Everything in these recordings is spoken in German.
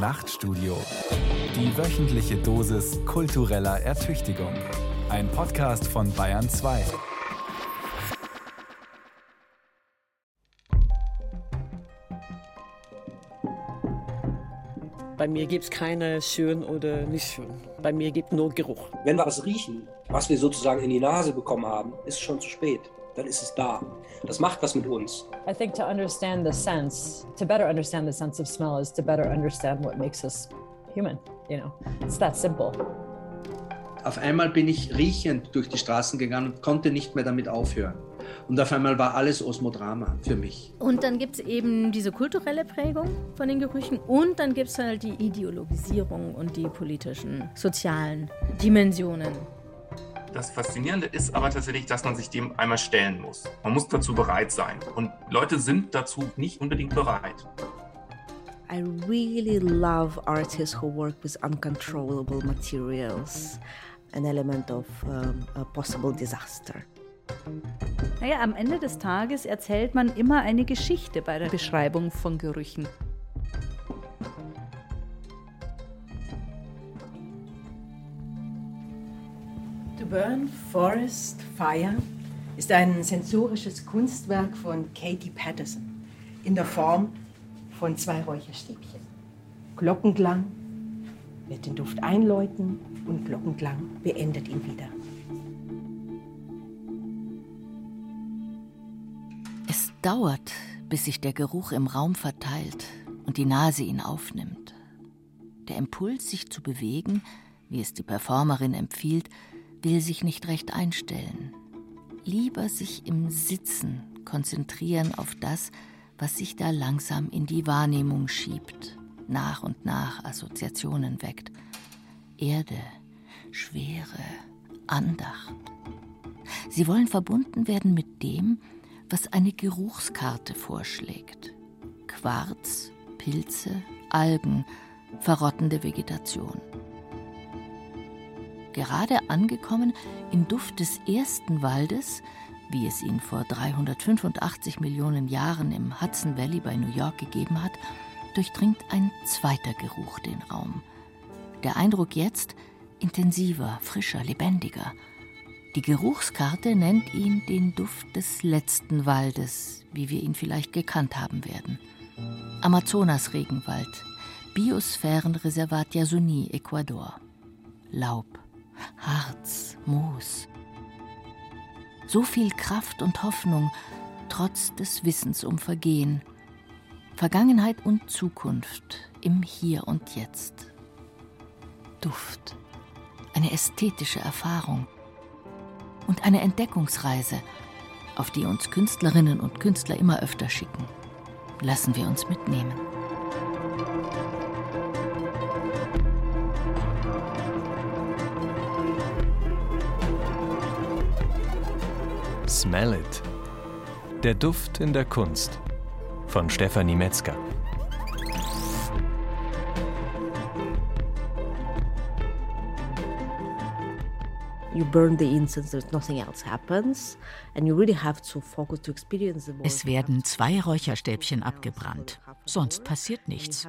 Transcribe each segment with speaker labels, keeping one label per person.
Speaker 1: Nachtstudio. Die wöchentliche Dosis kultureller Ertüchtigung. Ein Podcast von Bayern 2.
Speaker 2: Bei mir gibt es keine schön oder nicht schön. Bei mir gibt es nur Geruch.
Speaker 3: Wenn wir was riechen, was wir sozusagen in die Nase bekommen haben, ist es schon zu spät. Dann ist es da. Das macht was mit uns.
Speaker 4: I think to understand the sense, to better understand the sense of smell is to better understand what makes us human. You know, it's that simple.
Speaker 5: Auf einmal bin ich riechend durch die Straßen gegangen und konnte nicht mehr damit aufhören. Und auf einmal war alles Osmodrama für mich.
Speaker 6: Und dann gibt es eben diese kulturelle Prägung von den Gerüchen und dann gibt es halt die Ideologisierung und die politischen, sozialen Dimensionen.
Speaker 7: Das Faszinierende ist aber tatsächlich, dass man sich dem einmal stellen muss. Man muss dazu bereit sein. Und Leute sind dazu nicht unbedingt bereit.
Speaker 8: I really love artists who work with uncontrollable materials, an element of um, a possible disaster.
Speaker 9: Naja, am Ende des Tages erzählt man immer eine Geschichte bei der Beschreibung von Gerüchen.
Speaker 10: Burn, Forest, Fire ist ein sensorisches Kunstwerk von Katie Patterson in der Form von zwei Räucherstäbchen. Glockenklang wird den Duft einläuten und Glockenklang beendet ihn wieder.
Speaker 11: Es dauert, bis sich der Geruch im Raum verteilt und die Nase ihn aufnimmt. Der Impuls, sich zu bewegen, wie es die Performerin empfiehlt, will sich nicht recht einstellen. Lieber sich im Sitzen konzentrieren auf das, was sich da langsam in die Wahrnehmung schiebt, nach und nach Assoziationen weckt. Erde, Schwere, Andacht. Sie wollen verbunden werden mit dem, was eine Geruchskarte vorschlägt. Quarz, Pilze, Algen, verrottende Vegetation. Gerade angekommen im Duft des ersten Waldes, wie es ihn vor 385 Millionen Jahren im Hudson Valley bei New York gegeben hat, durchdringt ein zweiter Geruch den Raum. Der Eindruck jetzt intensiver, frischer, lebendiger. Die Geruchskarte nennt ihn den Duft des letzten Waldes, wie wir ihn vielleicht gekannt haben werden. Amazonas-Regenwald, Biosphärenreservat Yasuni, Ecuador. Laub, Harz, Moos. So viel Kraft und Hoffnung, trotz des Wissens um Vergehen. Vergangenheit und Zukunft im Hier und Jetzt. Duft, eine ästhetische Erfahrung und eine Entdeckungsreise, auf die uns Künstlerinnen und Künstler immer öfter schicken. Lassen wir uns mitnehmen.
Speaker 1: Smell It. Der Duft in der Kunst von Stefanie Metzger.
Speaker 12: Es werden zwei Räucherstäbchen abgebrannt, sonst passiert nichts.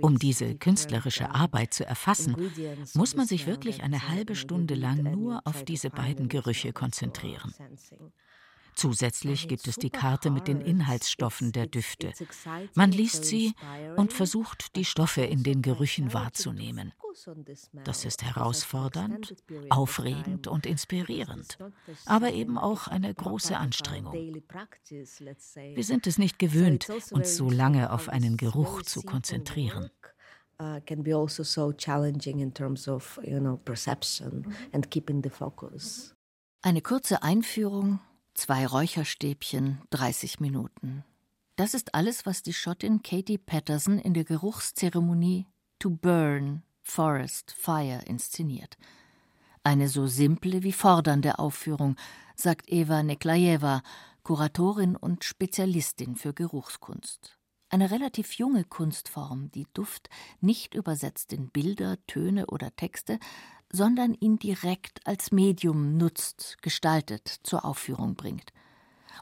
Speaker 12: Um diese künstlerische Arbeit zu erfassen, muss man sich wirklich eine halbe Stunde lang nur auf diese beiden Gerüche konzentrieren. Zusätzlich gibt es die Karte mit den Inhaltsstoffen der Düfte. Man liest sie und versucht, die Stoffe in den Gerüchen wahrzunehmen. Das ist herausfordernd, aufregend und inspirierend, aber eben auch eine große Anstrengung. Wir sind es nicht gewöhnt, uns so lange auf einen Geruch zu konzentrieren.
Speaker 8: Uh, can be also so challenging in terms of, you know, perception and keeping the focus.
Speaker 11: Eine kurze Einführung, zwei Räucherstäbchen, 30 Minuten. Das ist alles, was die Schottin Katie Patterson in der Geruchszeremonie To Burn Forest Fire inszeniert. Eine so simple wie fordernde Aufführung, sagt Eva Neklajewa, Kuratorin und Spezialistin für Geruchskunst. Eine relativ junge Kunstform, die Duft nicht übersetzt in Bilder, Töne oder Texte, sondern ihn direkt als Medium nutzt, gestaltet, zur Aufführung bringt.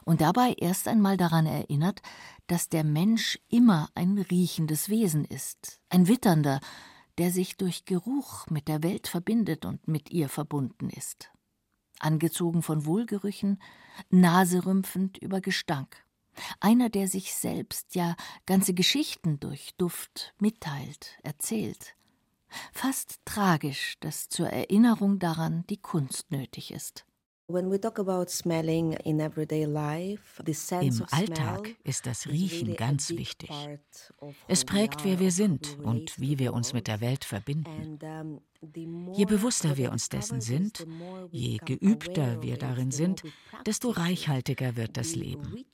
Speaker 11: Und dabei erst einmal daran erinnert, dass der Mensch immer ein riechendes Wesen ist, Ein Witternder, der sich durch Geruch mit der Welt verbindet und mit ihr verbunden ist. Angezogen von Wohlgerüchen, naserümpfend über Gestank. Einer, der sich selbst, ja ganze Geschichten durch Duft mitteilt, erzählt. Fast tragisch, dass zur Erinnerung daran die Kunst nötig ist.
Speaker 12: Im Alltag ist das Riechen ganz wichtig. Es prägt, wer wir sind und wie wir uns mit der Welt verbinden. Je bewusster wir uns dessen sind, je geübter wir darin sind, desto reichhaltiger wird das Leben.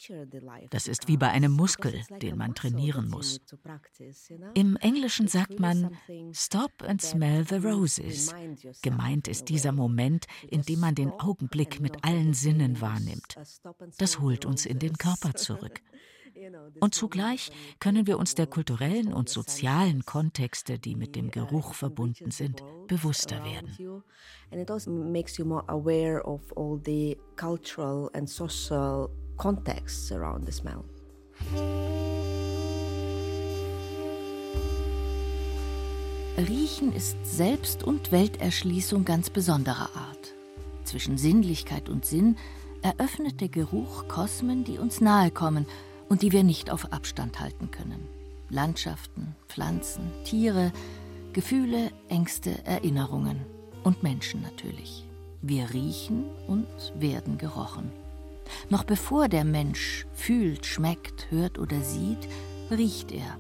Speaker 12: Das ist wie bei einem Muskel, den man trainieren muss. Im Englischen sagt man Stop and smell the roses. Gemeint ist dieser Moment, in dem man den Augenblick mit allen Sinnen wahrnimmt. Das holt uns in den Körper zurück. Und zugleich können wir uns der kulturellen und sozialen Kontexte, die mit dem Geruch verbunden sind, bewusster werden. And it also makes you more aware of all the cultural and social contexts around the smell.
Speaker 11: Riechen ist Selbst- und Welterschließung ganz besonderer Art. Zwischen Sinnlichkeit und Sinn eröffnet der Geruch Kosmen, die uns nahe kommen und die wir nicht auf Abstand halten können. Landschaften, Pflanzen, Tiere, Gefühle, Ängste, Erinnerungen und Menschen natürlich. Wir riechen und werden gerochen. Noch bevor der Mensch fühlt, schmeckt, hört oder sieht, riecht er.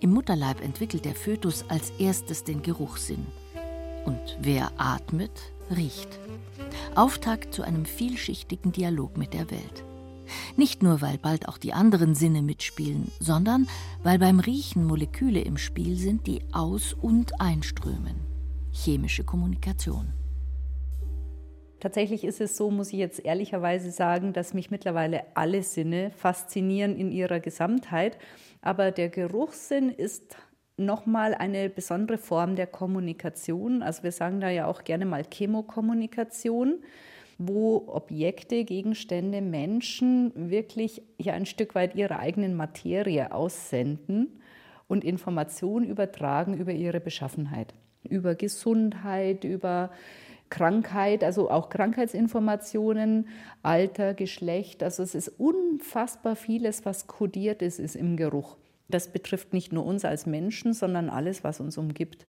Speaker 11: Im Mutterleib entwickelt der Fötus als erstes den Geruchssinn. Und wer atmet, riecht. Auftakt zu einem vielschichtigen Dialog mit der Welt. Nicht nur, weil bald auch die anderen Sinne mitspielen, sondern weil beim Riechen Moleküle im Spiel sind, die aus- und einströmen. Chemische Kommunikation.
Speaker 9: Tatsächlich ist es so, muss ich jetzt ehrlicherweise sagen, dass mich mittlerweile alle Sinne faszinieren in ihrer Gesamtheit. Aber der Geruchssinn ist nochmal eine besondere Form der Kommunikation. Also wir sagen da ja auch gerne mal Chemokommunikation wo Objekte, Gegenstände, Menschen wirklich ja ein Stück weit ihre eigenen Materie aussenden und Informationen übertragen über ihre Beschaffenheit, über Gesundheit, über Krankheit, also auch Krankheitsinformationen, Alter, Geschlecht. Also es ist unfassbar vieles, was kodiert ist, ist im Geruch. Das betrifft nicht nur uns als Menschen, sondern alles, was uns umgibt.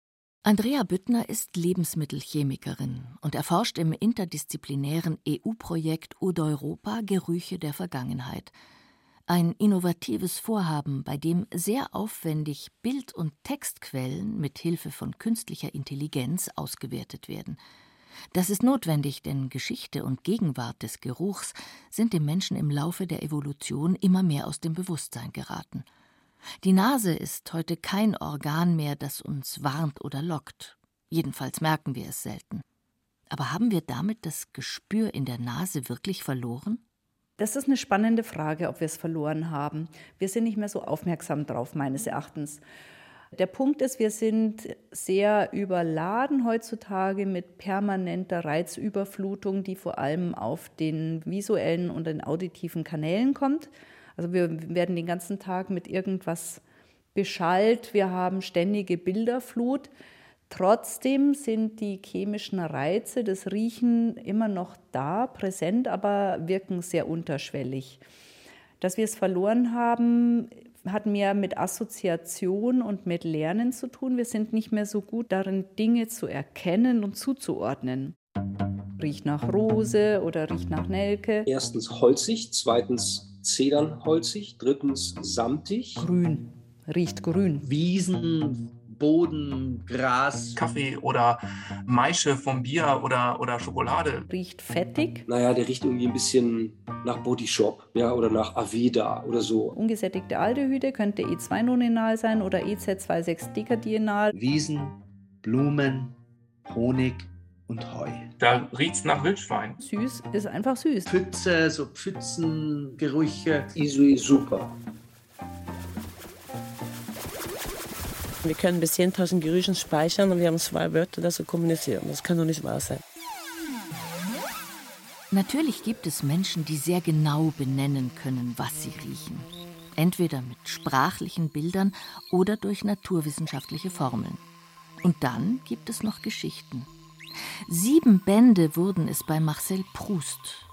Speaker 11: Andrea Büttner ist Lebensmittelchemikerin und erforscht im interdisziplinären EU-Projekt Udeuropa Gerüche der Vergangenheit. Ein innovatives Vorhaben, bei dem sehr aufwendig Bild- und Textquellen mit Hilfe von künstlicher Intelligenz ausgewertet werden. Das ist notwendig, denn Geschichte und Gegenwart des Geruchs sind dem Menschen im Laufe der Evolution immer mehr aus dem Bewusstsein geraten. Die Nase ist heute kein Organ mehr, das uns warnt oder lockt. Jedenfalls merken wir es selten. Aber haben wir damit das Gespür in der Nase wirklich verloren?
Speaker 9: Das ist eine spannende Frage, ob wir es verloren haben. Wir sind nicht mehr so aufmerksam drauf, meines Erachtens. Der Punkt ist, wir sind sehr überladen heutzutage mit permanenter Reizüberflutung, die vor allem auf den visuellen und den auditiven Kanälen kommt. Also wir werden den ganzen Tag mit irgendwas beschallt, wir haben ständige Bilderflut. Trotzdem sind die chemischen Reize, das Riechen immer noch da, präsent, aber wirken sehr unterschwellig. Dass wir es verloren haben, hat mehr mit Assoziation und mit Lernen zu tun. Wir sind nicht mehr so gut darin, Dinge zu erkennen und zuzuordnen. Riecht nach Rose oder riecht nach Nelke.
Speaker 3: Erstens holzig, zweitens zedernholzig, drittens samtig.
Speaker 9: Grün, riecht grün.
Speaker 5: Wiesen, Boden, Gras.
Speaker 7: Kaffee oder Maische vom Bier oder, oder Schokolade.
Speaker 9: Riecht fettig.
Speaker 3: Naja, der riecht irgendwie ein bisschen nach Bodyshop ja, oder nach Aveda oder so.
Speaker 9: Ungesättigte Aldehyde könnte E2-Noninal sein oder EZ26-Dekadional.
Speaker 5: Wiesen, Blumen, Honig, und Heu.
Speaker 7: Da riecht es nach Wildschwein.
Speaker 9: Süß ist einfach süß.
Speaker 5: Pfütze, so Pfützengerüche.
Speaker 3: Isui super.
Speaker 2: Wir können bis 10.000 Gerüchen speichern und wir haben zwei Wörter, das zu kommunizieren. Das kann doch nicht wahr sein.
Speaker 11: Natürlich gibt es Menschen, die sehr genau benennen können, was sie riechen. entweder mit sprachlichen Bildern oder durch naturwissenschaftliche Formeln. Und dann gibt es noch Geschichten. Sieben Bände wurden es bei Marcel Proust.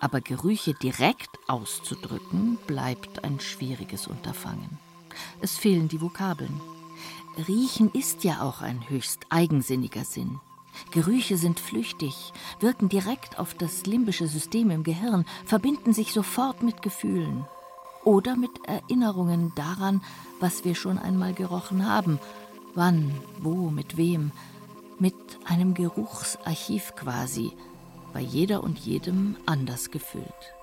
Speaker 11: Aber Gerüche direkt auszudrücken, bleibt ein schwieriges Unterfangen. Es fehlen die Vokabeln. Riechen ist ja auch ein höchst eigensinniger Sinn. Gerüche sind flüchtig, wirken direkt auf das limbische System im Gehirn, verbinden sich sofort mit Gefühlen oder mit Erinnerungen daran, was wir schon einmal gerochen haben, wann, wo, mit wem, mit einem Geruchsarchiv quasi, bei jeder und jedem anders gefüllt.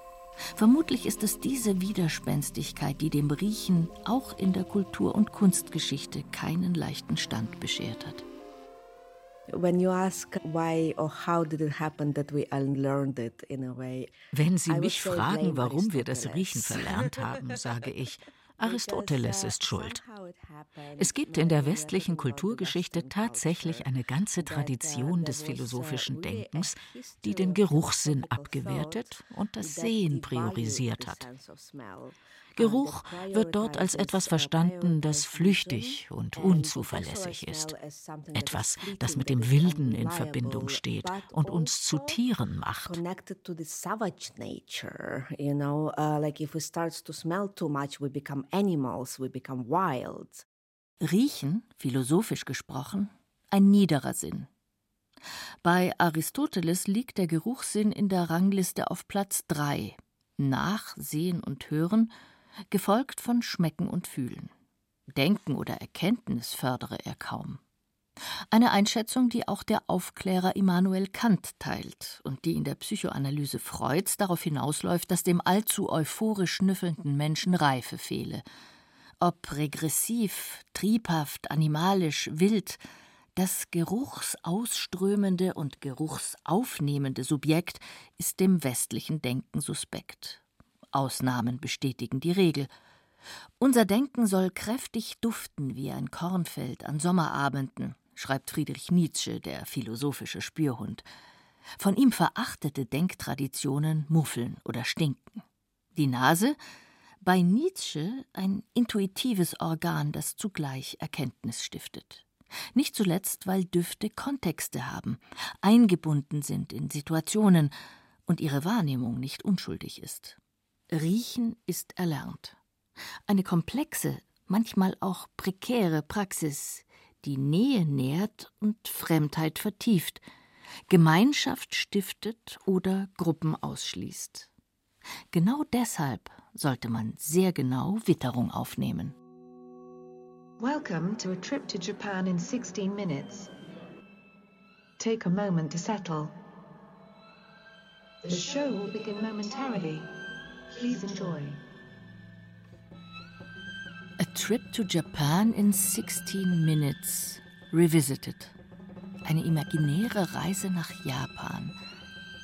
Speaker 11: Vermutlich ist es diese Widerspenstigkeit, die dem Riechen auch in der Kultur- und Kunstgeschichte keinen leichten Stand beschert hat.
Speaker 12: Wenn Sie mich fragen, warum wir das Riechen verlernt haben, sage ich, Aristoteles ist schuld. Es gibt in der westlichen Kulturgeschichte tatsächlich eine ganze Tradition des philosophischen Denkens, die den Geruchssinn abgewertet und das Sehen priorisiert hat. Geruch wird dort als etwas verstanden, das flüchtig und unzuverlässig ist. Etwas, das mit dem Wilden in Verbindung steht und uns zu Tieren macht.
Speaker 11: Riechen, philosophisch gesprochen, ein niederer Sinn. Bei Aristoteles liegt der Geruchssinn in der Rangliste auf Platz 3, nach Sehen und Hören gefolgt von Schmecken und Fühlen. Denken oder Erkenntnis fördere er kaum. Eine Einschätzung, die auch der Aufklärer Immanuel Kant teilt und die in der Psychoanalyse Freuds darauf hinausläuft, dass dem allzu euphorisch schnüffelnden Menschen Reife fehle. Ob regressiv, triebhaft, animalisch, wild, das geruchsausströmende und geruchsaufnehmende Subjekt ist dem westlichen Denken suspekt. Ausnahmen bestätigen die Regel. Unser Denken soll kräftig duften wie ein Kornfeld an Sommerabenden, schreibt Friedrich Nietzsche, der philosophische Spürhund. Von ihm verachtete Denktraditionen muffeln oder stinken. Die Nase? Bei Nietzsche ein intuitives Organ, das zugleich Erkenntnis stiftet. Nicht zuletzt, weil Düfte Kontexte haben, eingebunden sind in Situationen und ihre Wahrnehmung nicht unschuldig ist. Riechen ist erlernt. Eine komplexe, manchmal auch prekäre Praxis, die Nähe nährt und Fremdheit vertieft, Gemeinschaft stiftet oder Gruppen ausschließt. Genau deshalb sollte man sehr genau Witterung aufnehmen.
Speaker 13: Welcome to a trip to Japan in 16 minutes. Take a moment to settle. The show will begin momentarily. Please enjoy.
Speaker 11: A Trip to Japan in 16 Minutes Revisited. Eine imaginäre Reise nach Japan.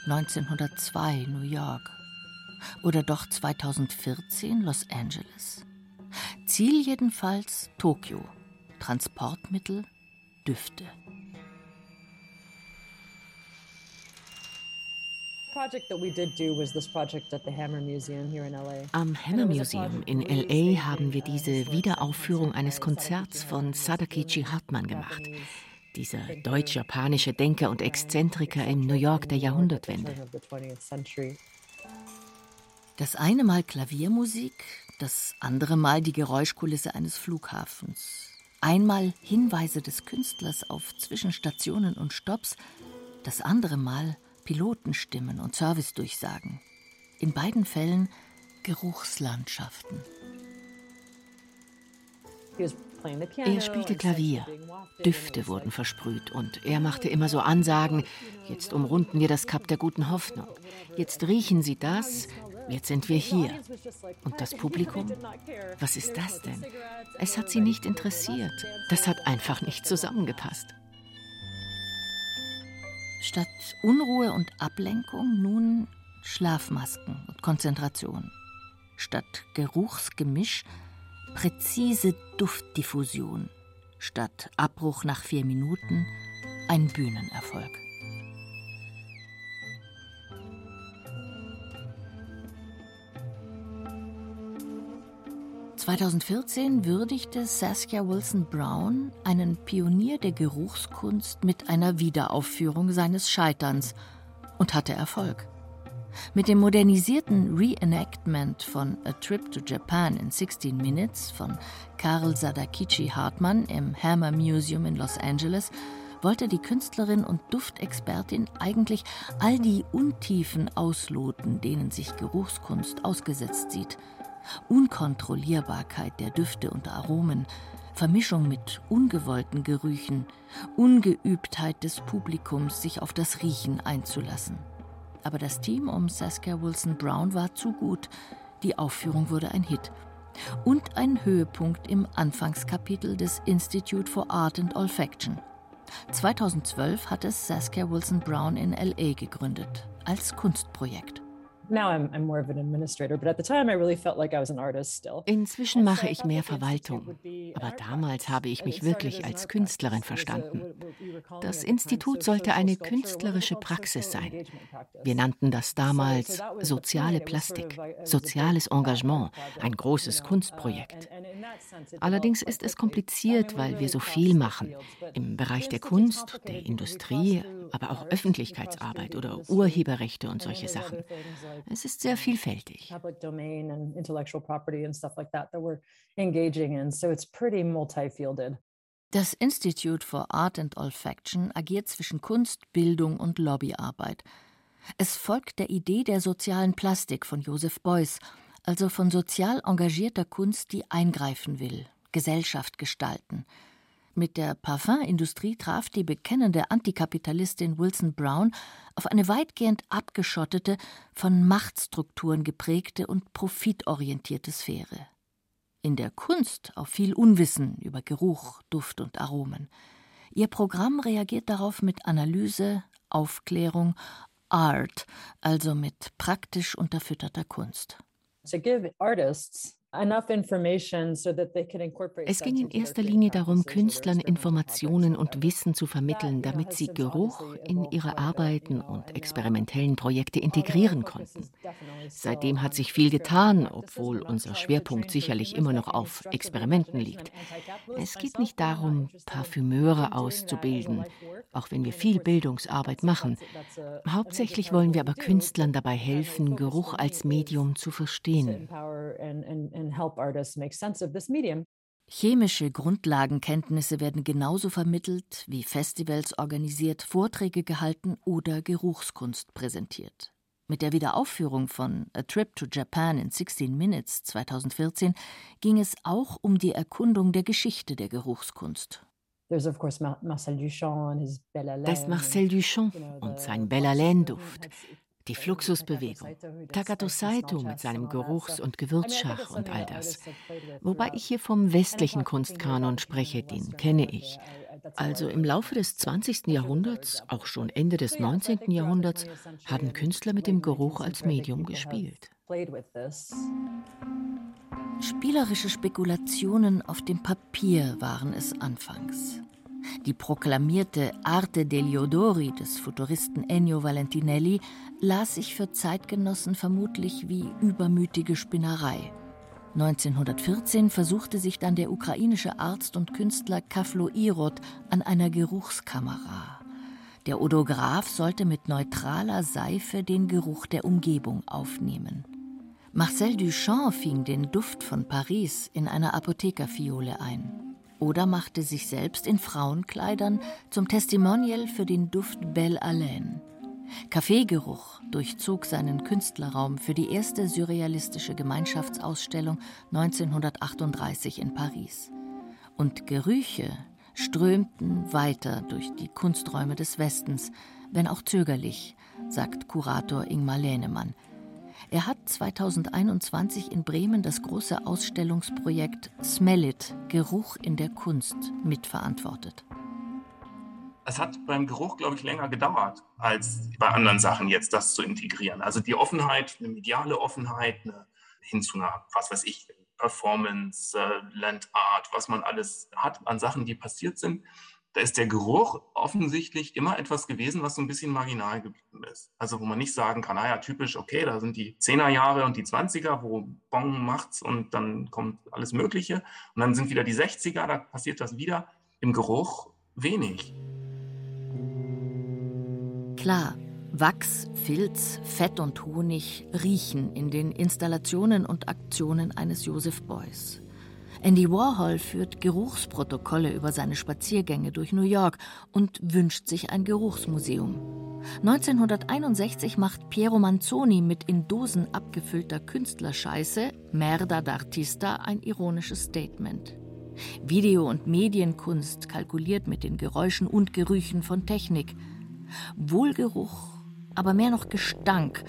Speaker 11: 1902 New York. Oder doch 2014 Los Angeles. Ziel jedenfalls Tokio. Transportmittel Düfte.
Speaker 14: Am Hammer Museum in LA haben wir diese Wiederaufführung eines Konzerts von Sadakichi Hartmann gemacht. Dieser deutsch-japanische Denker und Exzentriker im New York der Jahrhundertwende.
Speaker 11: Das eine Mal Klaviermusik, das andere Mal die Geräuschkulisse eines Flughafens. Einmal Hinweise des Künstlers auf Zwischenstationen und Stops, das andere Mal Pilotenstimmen und Servicedurchsagen. In beiden Fällen Geruchslandschaften.
Speaker 14: Er spielte Klavier. Düfte wurden versprüht und er machte immer so Ansagen, jetzt umrunden wir das Kap der guten Hoffnung. Jetzt riechen Sie das, jetzt sind wir hier. Und das Publikum? Was ist das denn? Es hat sie nicht interessiert. Das hat einfach nicht zusammengepasst.
Speaker 11: Statt Unruhe und Ablenkung nun Schlafmasken und Konzentration. Statt Geruchsgemisch präzise Duftdiffusion. Statt Abbruch nach vier Minuten ein Bühnenerfolg. 2014 würdigte Saskia Wilson Brown einen Pionier der Geruchskunst mit einer Wiederaufführung seines Scheiterns und hatte Erfolg. Mit dem modernisierten Reenactment von A Trip to Japan in 16 Minutes von Karl Sadakichi Hartmann im Hammer Museum in Los Angeles wollte die Künstlerin und Duftexpertin eigentlich all die Untiefen ausloten, denen sich Geruchskunst ausgesetzt sieht. Unkontrollierbarkeit der Düfte und Aromen, Vermischung mit ungewollten Gerüchen, Ungeübtheit des Publikums, sich auf das Riechen einzulassen. Aber das Team um Saskia Wilson Brown war zu gut. Die Aufführung wurde ein Hit. Und ein Höhepunkt im Anfangskapitel des Institute for Art and Olfaction. 2012 hat es Saskia Wilson Brown in LA gegründet, als Kunstprojekt.
Speaker 14: Inzwischen mache ich mehr Verwaltung, aber damals habe ich mich wirklich als Künstlerin verstanden. Das Institut sollte eine künstlerische Praxis sein. Wir nannten das damals soziale Plastik, soziales Engagement, ein großes Kunstprojekt. Allerdings ist es kompliziert, weil wir so viel machen. Im Bereich der Kunst, der Industrie, aber auch Öffentlichkeitsarbeit oder Urheberrechte und solche Sachen. Es ist sehr vielfältig.
Speaker 11: Das Institute for Art and Olfaction agiert zwischen Kunst, Bildung und Lobbyarbeit. Es folgt der Idee der sozialen Plastik von Joseph Beuys, also von sozial engagierter Kunst, die eingreifen will, Gesellschaft gestalten – mit der Parfümindustrie traf die bekennende Antikapitalistin Wilson Brown auf eine weitgehend abgeschottete, von Machtstrukturen geprägte und profitorientierte Sphäre. In der Kunst auf viel Unwissen über Geruch, Duft und Aromen. Ihr Programm reagiert darauf mit Analyse, Aufklärung, Art, also mit praktisch unterfütterter Kunst.
Speaker 4: To give artists
Speaker 14: es ging in erster Linie darum, Künstlern Informationen und Wissen zu vermitteln, damit sie Geruch in ihre Arbeiten und experimentellen Projekte integrieren konnten. Seitdem hat sich viel getan, obwohl unser Schwerpunkt sicherlich immer noch auf Experimenten liegt. Es geht nicht darum, Parfümeure auszubilden, auch wenn wir viel Bildungsarbeit machen. Hauptsächlich wollen wir aber Künstlern dabei helfen, Geruch als Medium zu verstehen
Speaker 4: and help artists make sense of this medium.
Speaker 11: Chemische Grundlagenkenntnisse werden genauso vermittelt, wie Festivals organisiert, Vorträge gehalten oder Geruchskunst präsentiert. Mit der Wiederaufführung von A Trip to Japan in 16 Minutes 2014 ging es auch um die Erkundung der Geschichte der Geruchskunst.
Speaker 14: Das Marcel Duchamp und sein Bellalaine-Duft, die Fluxusbewegung, Takato Saito mit seinem Geruchs- und Gewürzschach und all das. Wobei ich hier vom westlichen Kunstkanon spreche, den kenne ich. Also im Laufe des 20. Jahrhunderts, auch schon Ende des 19. Jahrhunderts, haben Künstler mit dem Geruch als Medium gespielt.
Speaker 11: Spielerische Spekulationen auf dem Papier waren es anfangs. Die proklamierte Arte degli Odori des Futuristen Ennio Valentinelli las sich für Zeitgenossen vermutlich wie übermütige Spinnerei. 1914 versuchte sich dann der ukrainische Arzt und Künstler Kaflo Irod an einer Geruchskamera. Der Odograph sollte mit neutraler Seife den Geruch der Umgebung aufnehmen. Marcel Duchamp fing den Duft von Paris in einer Apothekerfiole ein oder machte sich selbst in Frauenkleidern zum Testimonial für den Duft Belle Haleine. Kaffeegeruch durchzog seinen Künstlerraum für die erste surrealistische Gemeinschaftsausstellung 1938 in Paris. Und Gerüche strömten weiter durch die Kunsträume des Westens, wenn auch zögerlich, sagt Kurator Ingmar Lehnemann, er hat 2021 in Bremen das große Ausstellungsprojekt Smell It Geruch in der Kunst mitverantwortet.
Speaker 7: Es hat beim Geruch, glaube ich, länger gedauert, als bei anderen Sachen jetzt das zu integrieren. Also die Offenheit, eine mediale Offenheit, eine, hin zu einer, was weiß ich, Performance, äh, Landart, was man alles hat an Sachen, die passiert sind, da ist der Geruch offensichtlich immer etwas gewesen, was so ein bisschen marginal geblieben ist. Also wo man nicht sagen kann, naja, typisch, okay, da sind die 10er Jahre und die 20er, wo Bong macht's und dann kommt alles Mögliche. Und dann sind wieder die 60er, da passiert das wieder. Im Geruch wenig.
Speaker 11: Klar, Wachs, Filz, Fett und Honig riechen in den Installationen und Aktionen eines Joseph Beuys. Andy Warhol führt Geruchsprotokolle über seine Spaziergänge durch New York und wünscht sich ein Geruchsmuseum. 1961 macht Piero Manzoni mit in Dosen abgefüllter Künstlerscheiße Merda d'Artista ein ironisches Statement. Video- und Medienkunst kalkuliert mit den Geräuschen und Gerüchen von Technik. Wohlgeruch, aber mehr noch Gestank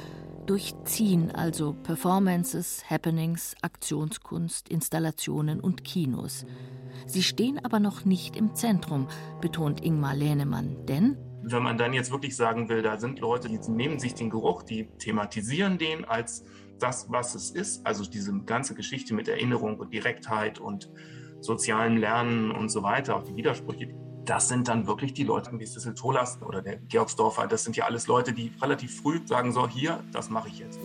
Speaker 11: durchziehen also Performances, Happenings, Aktionskunst, Installationen und Kinos. Sie stehen aber noch nicht im Zentrum, betont Ingmar Lehnemann, denn
Speaker 7: wenn man dann jetzt wirklich sagen will, da sind Leute, die nehmen sich den Geruch, die thematisieren den als das, was es ist, also diese ganze Geschichte mit Erinnerung und Direktheit und sozialem Lernen und so weiter, auch die Widersprüche, das sind dann wirklich die Leute wie Sissel Tolas oder der Georgsdorfer. Das sind ja alles Leute, die relativ früh sagen, so hier, das mache ich jetzt.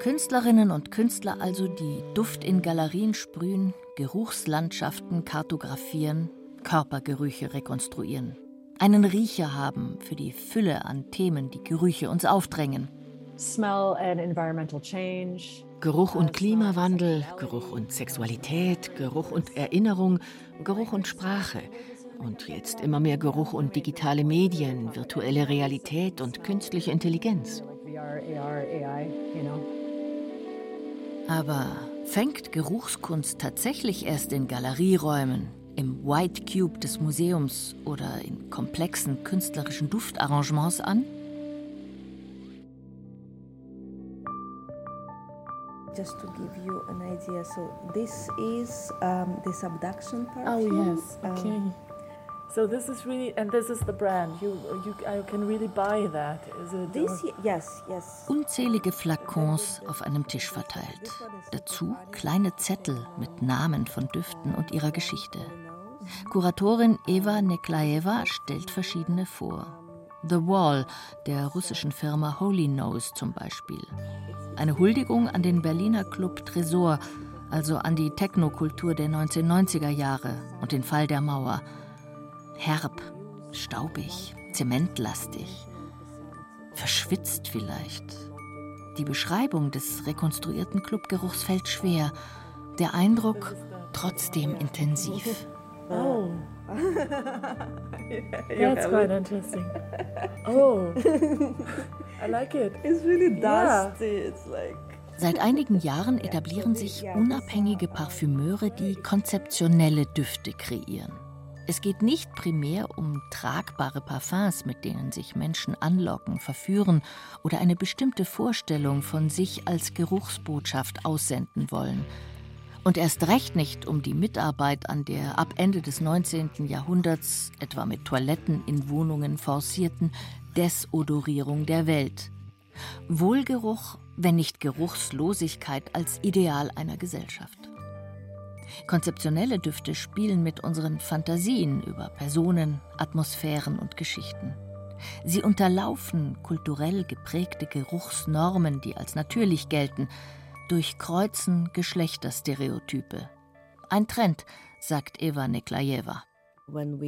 Speaker 11: Künstlerinnen und Künstler also, die Duft in Galerien sprühen, Geruchslandschaften kartografieren, Körpergerüche rekonstruieren. Einen Riecher haben für die Fülle an Themen, die Gerüche uns aufdrängen.
Speaker 4: Smell and environmental change.
Speaker 14: Geruch und Klimawandel, Geruch und Sexualität, Geruch und Erinnerung, Geruch und Sprache. Und jetzt immer mehr Geruch und digitale Medien, virtuelle Realität und künstliche Intelligenz.
Speaker 11: Aber fängt Geruchskunst tatsächlich erst in Galerieräumen, im White Cube des Museums oder in komplexen künstlerischen Duftarrangements an?
Speaker 8: Just to give you an idea. So this is um, the subduction perfume.
Speaker 15: oh yes. Okay. Um, so this is really and this is the brand. You you I can really buy that. Is it
Speaker 8: this yes yes.
Speaker 11: Unzählige Flakons auf einem Tisch verteilt. Dazu kleine Zettel mit Namen von Düften und ihrer Geschichte. Kuratorin Eva Neklaeva stellt verschiedene vor. The Wall der russischen Firma Holy Nose zum Beispiel. Eine Huldigung an den Berliner Club Tresor, also an die Technokultur der 1990er Jahre und den Fall der Mauer. Herb, staubig, zementlastig, verschwitzt vielleicht. Die Beschreibung des rekonstruierten Clubgeruchs fällt schwer, der Eindruck trotzdem intensiv.
Speaker 15: Oh. That's quite interesting. Oh, I like it.
Speaker 8: It's really dusty. Yeah. It's like.
Speaker 11: Seit einigen Jahren etablieren sich unabhängige Parfümeure, die konzeptionelle Düfte kreieren. Es geht nicht primär um tragbare Parfums, mit denen sich Menschen anlocken, verführen oder eine bestimmte Vorstellung von sich als Geruchsbotschaft aussenden wollen, und erst recht nicht um die Mitarbeit an der ab Ende des 19. Jahrhunderts, etwa mit Toiletten in Wohnungen forcierten Desodorierung der Welt. Wohlgeruch, wenn nicht Geruchslosigkeit als Ideal einer Gesellschaft. Konzeptionelle Düfte spielen mit unseren Fantasien über Personen, Atmosphären und Geschichten. Sie unterlaufen kulturell geprägte Geruchsnormen, die als natürlich gelten, durchkreuzen Geschlechterstereotype. Ein Trend, sagt Eva Neklajewa.
Speaker 12: Wenn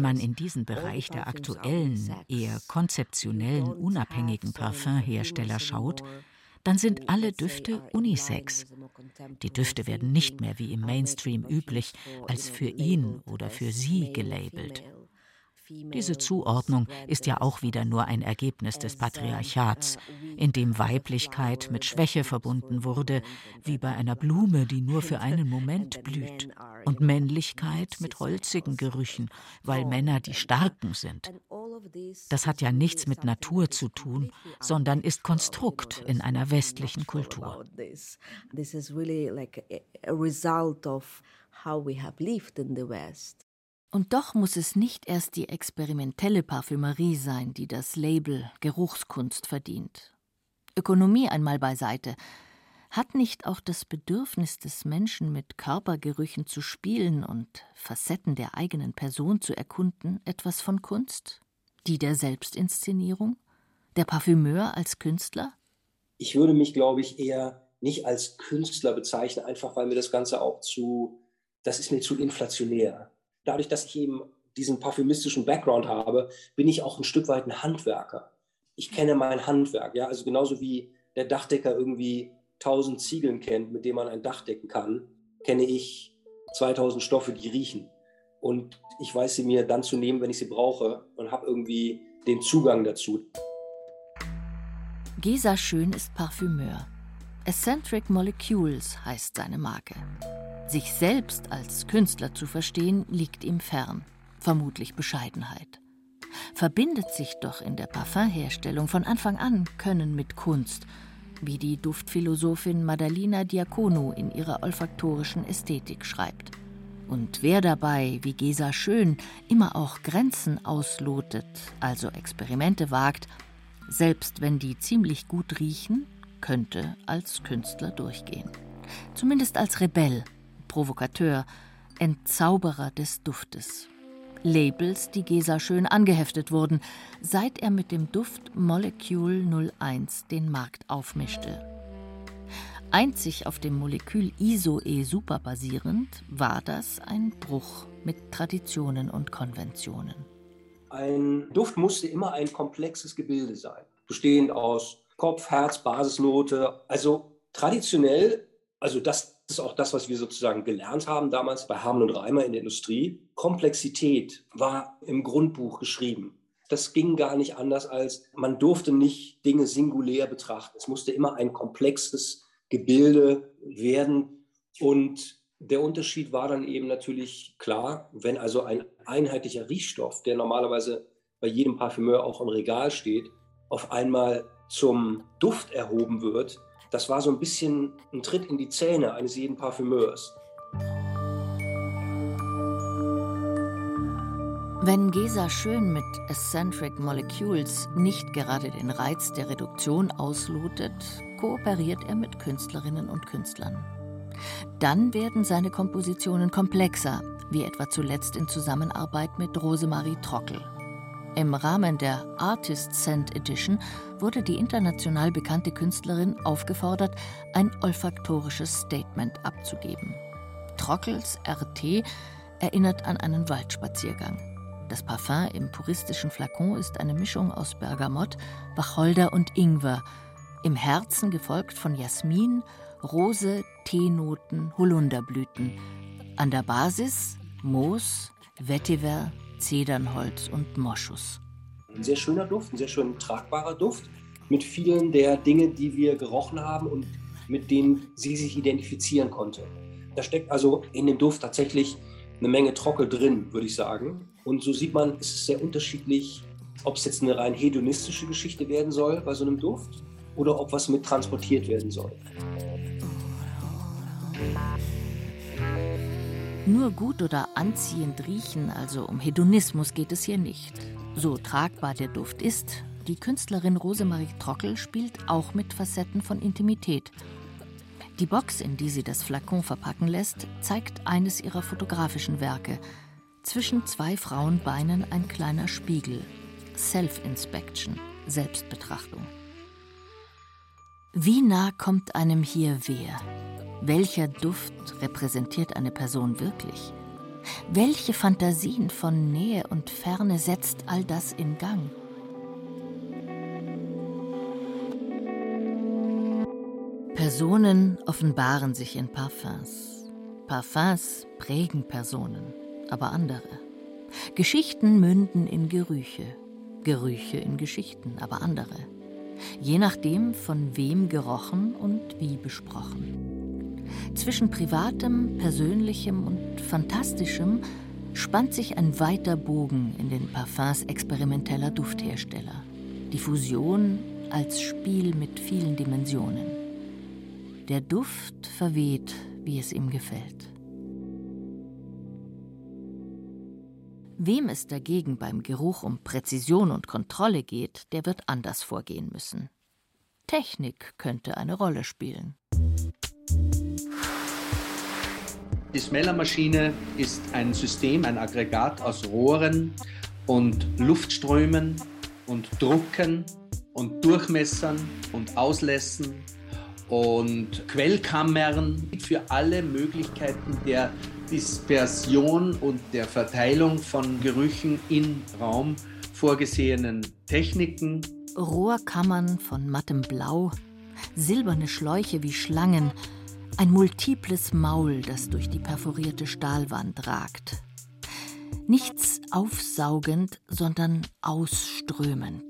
Speaker 12: man in diesen Bereich der aktuellen, eher konzeptionellen, unabhängigen Parfümhersteller schaut, dann sind alle Düfte unisex. Die Düfte werden nicht mehr wie im Mainstream üblich als für ihn oder für sie gelabelt. Diese Zuordnung ist ja auch wieder nur ein Ergebnis des Patriarchats, in dem Weiblichkeit mit Schwäche verbunden wurde, wie bei einer Blume, die nur für einen Moment blüht, und Männlichkeit mit holzigen Gerüchen, weil Männer die Starken sind. Das hat ja nichts mit Natur zu tun, sondern ist Konstrukt in einer westlichen Kultur. This is really like a result of how we have lived
Speaker 11: in the West. Und doch muss es nicht erst die experimentelle Parfümerie sein, die das Label Geruchskunst verdient. Ökonomie einmal beiseite. Hat nicht auch das Bedürfnis des Menschen, mit Körpergerüchen zu spielen und Facetten der eigenen Person zu erkunden, etwas von Kunst? Die der Selbstinszenierung? Der Parfümeur als Künstler?
Speaker 3: Ich würde mich, glaube ich, eher nicht als Künstler bezeichnen, einfach weil mir das Ganze auch zu, das ist mir zu inflationär. Dadurch, dass ich eben diesen parfümistischen Background habe, bin ich auch ein Stück weit ein Handwerker. Ich kenne mein Handwerk, ja, also genauso wie der Dachdecker irgendwie 1000 Ziegeln kennt, mit denen man ein Dach decken kann, kenne ich 2000 Stoffe, die riechen. Und ich weiß sie mir dann zu nehmen, wenn ich sie brauche und habe irgendwie den Zugang dazu.
Speaker 11: Gesa Schön ist Parfümeur. Eccentric Molecules heißt seine Marke. Sich selbst als Künstler zu verstehen, liegt ihm fern. Vermutlich Bescheidenheit. Verbindet sich doch in der Parfumherstellung von Anfang an Können mit Kunst – wie die Duftphilosophin Madalina Diacono in ihrer olfaktorischen Ästhetik schreibt. Und wer dabei, wie Gesa Schön, immer auch Grenzen auslotet, also Experimente wagt, selbst wenn die ziemlich gut riechen, könnte als Künstler durchgehen. Zumindest als Rebell, Provokateur, Entzauberer des Duftes. Labels, die Gesa schön angeheftet wurden, seit er mit dem Duft Molecule 01 den Markt aufmischte. Einzig auf dem Molekül ISOE super basierend war das ein Bruch mit Traditionen und Konventionen.
Speaker 3: Ein Duft musste immer ein komplexes Gebilde sein, bestehend aus Kopf, Herz, Basisnote. Also traditionell, also das ist auch das, was wir sozusagen gelernt haben damals bei Harman und Reimer in der Industrie. Komplexität war im Grundbuch geschrieben. Das ging gar nicht anders als, man durfte nicht Dinge singulär betrachten. Es musste immer ein komplexes Gebilde werden. Und der Unterschied war dann eben natürlich klar, wenn also ein einheitlicher Riechstoff, der normalerweise bei jedem Parfümeur auch im Regal steht, auf einmal zum Duft erhoben wird, das war so ein bisschen ein Tritt in die Zähne eines jeden Parfümeurs.
Speaker 11: Wenn Gesa Schön mit Eccentric Molecules nicht gerade den Reiz der Reduktion auslotet, kooperiert er mit Künstlerinnen und Künstlern. Dann werden seine Kompositionen komplexer, wie etwa zuletzt in Zusammenarbeit mit Rosemarie Trockel. Im Rahmen der Artist Send Edition wurde die international bekannte Künstlerin aufgefordert, ein olfaktorisches Statement abzugeben. Trockels RT erinnert an einen Waldspaziergang. Das Parfum im puristischen Flakon ist eine Mischung aus Bergamott, Wacholder und Ingwer, im Herzen gefolgt von Jasmin, Rose, Teenoten, Holunderblüten. An der Basis Moos, Vetiver, Zedernholz und Moschus.
Speaker 3: Ein sehr schöner Duft, ein sehr schön tragbarer Duft mit vielen der Dinge, die wir gerochen haben und mit denen sie sich identifizieren konnte. Da steckt also in dem Duft tatsächlich eine Menge Trockel drin, würde ich sagen. Und so sieht man, es ist sehr unterschiedlich, ob es jetzt eine rein hedonistische Geschichte werden soll bei so einem Duft oder ob was mit transportiert werden soll.
Speaker 11: Nur gut oder anziehend riechen, also um Hedonismus geht es hier nicht. So tragbar der Duft ist, die Künstlerin Rosemarie Trockel spielt auch mit Facetten von Intimität. Die Box, in die sie das Flakon verpacken lässt, zeigt eines ihrer fotografischen Werke. Zwischen zwei Frauenbeinen ein kleiner Spiegel. Self-Inspection, Selbstbetrachtung. Wie nah kommt einem hier wer? Welcher Duft repräsentiert eine Person wirklich? Welche Fantasien von Nähe und Ferne setzt all das in Gang? Personen offenbaren sich in Parfums. Parfums prägen Personen, aber andere. Geschichten münden in Gerüche, Gerüche in Geschichten, aber andere. Je nachdem, von wem gerochen und wie besprochen. Zwischen Privatem, Persönlichem und Fantastischem spannt sich ein weiter Bogen in den Parfums experimenteller Dufthersteller. Die Fusion als Spiel mit vielen Dimensionen. Der Duft verweht, wie es ihm gefällt. Wem es dagegen beim Geruch um Präzision und Kontrolle geht, der wird anders vorgehen müssen. Technik könnte eine Rolle spielen.
Speaker 5: Die Smellermaschine ist ein System, ein Aggregat aus Rohren und Luftströmen und Drucken und Durchmessern und Auslässen und Quellkammern für alle Möglichkeiten der Dispersion und der Verteilung von Gerüchen in Raum vorgesehenen Techniken.
Speaker 11: Rohrkammern von mattem Blau, silberne Schläuche wie Schlangen, ein multiples Maul, das durch die perforierte Stahlwand ragt. Nichts aufsaugend, sondern ausströmend,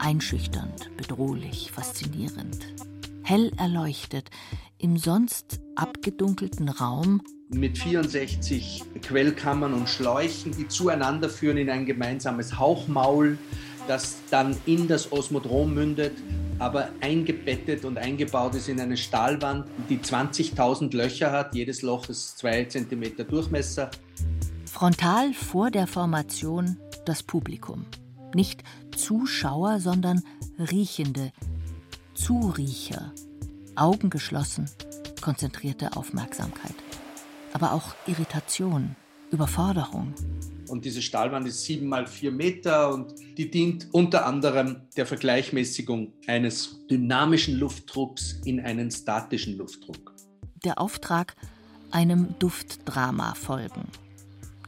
Speaker 11: einschüchternd, bedrohlich, faszinierend. Hell erleuchtet, im sonst abgedunkelten Raum
Speaker 5: mit 64 Quellkammern und Schläuchen, die zueinander führen in ein gemeinsames Hauchmaul, das dann in das Osmodrom mündet, aber eingebettet und eingebaut ist in eine Stahlwand, die 20.000 Löcher hat. Jedes Loch ist zwei Zentimeter Durchmesser.
Speaker 11: Frontal vor der Formation das Publikum. Nicht Zuschauer, sondern Riechende, Zuriecher. Augen geschlossen, konzentrierte Aufmerksamkeit aber auch Irritation, Überforderung.
Speaker 5: Und diese Stahlwand ist sieben mal vier Meter und die dient unter anderem der Vergleichmäßigung eines dynamischen Luftdrucks in einen statischen Luftdruck.
Speaker 11: Der Auftrag, einem Duftdrama folgen.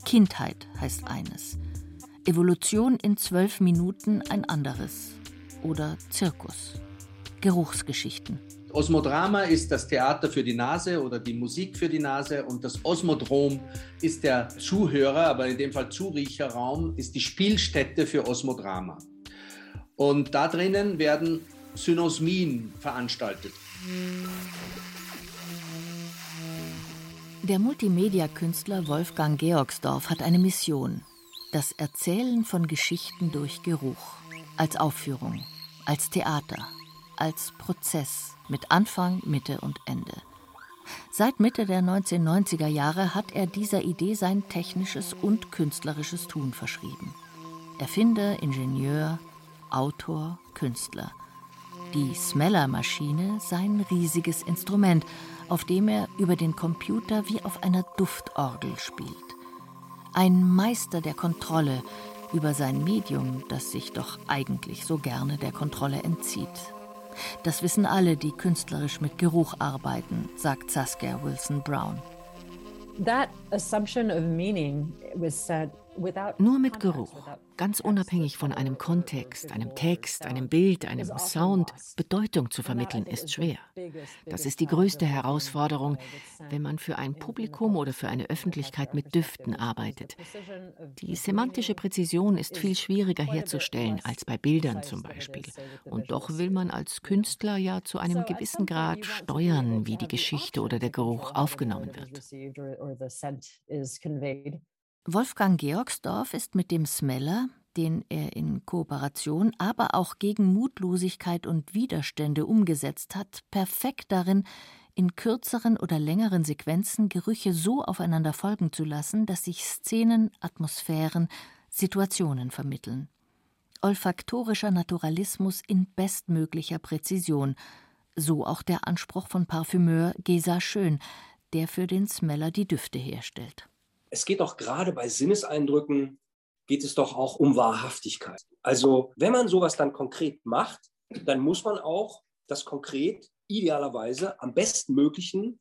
Speaker 11: Kindheit heißt eines, Evolution in zwölf Minuten ein anderes oder Zirkus, Geruchsgeschichten.
Speaker 5: Osmodrama ist das Theater für die Nase oder die Musik für die Nase und das Osmodrom ist der Zuhörer, aber in dem Fall Zuriecherraum, ist die Spielstätte für Osmodrama. Und da drinnen werden Synosmien veranstaltet.
Speaker 11: Der Multimedia-Künstler Wolfgang Georgsdorf hat eine Mission. Das Erzählen von Geschichten durch Geruch. Als Aufführung, als Theater, als Prozess mit Anfang, Mitte und Ende. Seit Mitte der 1990er Jahre hat er dieser Idee sein technisches und künstlerisches Tun verschrieben. Erfinder, Ingenieur, Autor, Künstler. Die Smeller-Maschine sein riesiges Instrument, auf dem er über den Computer wie auf einer Duftorgel spielt. Ein Meister der Kontrolle über sein Medium, das sich doch eigentlich so gerne der Kontrolle entzieht. Das wissen alle, die künstlerisch mit Geruch arbeiten, sagt Saskia Wilson Brown.
Speaker 4: That assumption of meaning was said
Speaker 14: nur mit Geruch, ganz unabhängig von einem Kontext, einem Text, einem Bild, einem Sound, Bedeutung zu vermitteln, ist schwer. Das ist die größte Herausforderung, wenn man für ein Publikum oder für eine Öffentlichkeit mit Düften arbeitet. Die semantische Präzision ist viel schwieriger herzustellen als bei Bildern zum Beispiel. Und doch will man als Künstler ja zu einem gewissen Grad steuern, wie die Geschichte oder der Geruch aufgenommen wird.
Speaker 11: Wolfgang Georgsdorf ist mit dem Smeller, den er in Kooperation, aber auch gegen Mutlosigkeit und Widerstände umgesetzt hat, perfekt darin, in kürzeren oder längeren Sequenzen Gerüche so aufeinander folgen zu lassen, dass sich Szenen, Atmosphären, Situationen vermitteln. Olfaktorischer Naturalismus in bestmöglicher Präzision, so auch der Anspruch von Parfümeur Gesa Schön, der für den Smeller die Düfte herstellt
Speaker 3: es geht doch gerade bei Sinneseindrücken, geht es doch auch um Wahrhaftigkeit. Also wenn man sowas dann konkret macht, dann muss man auch das konkret idealerweise am bestmöglichen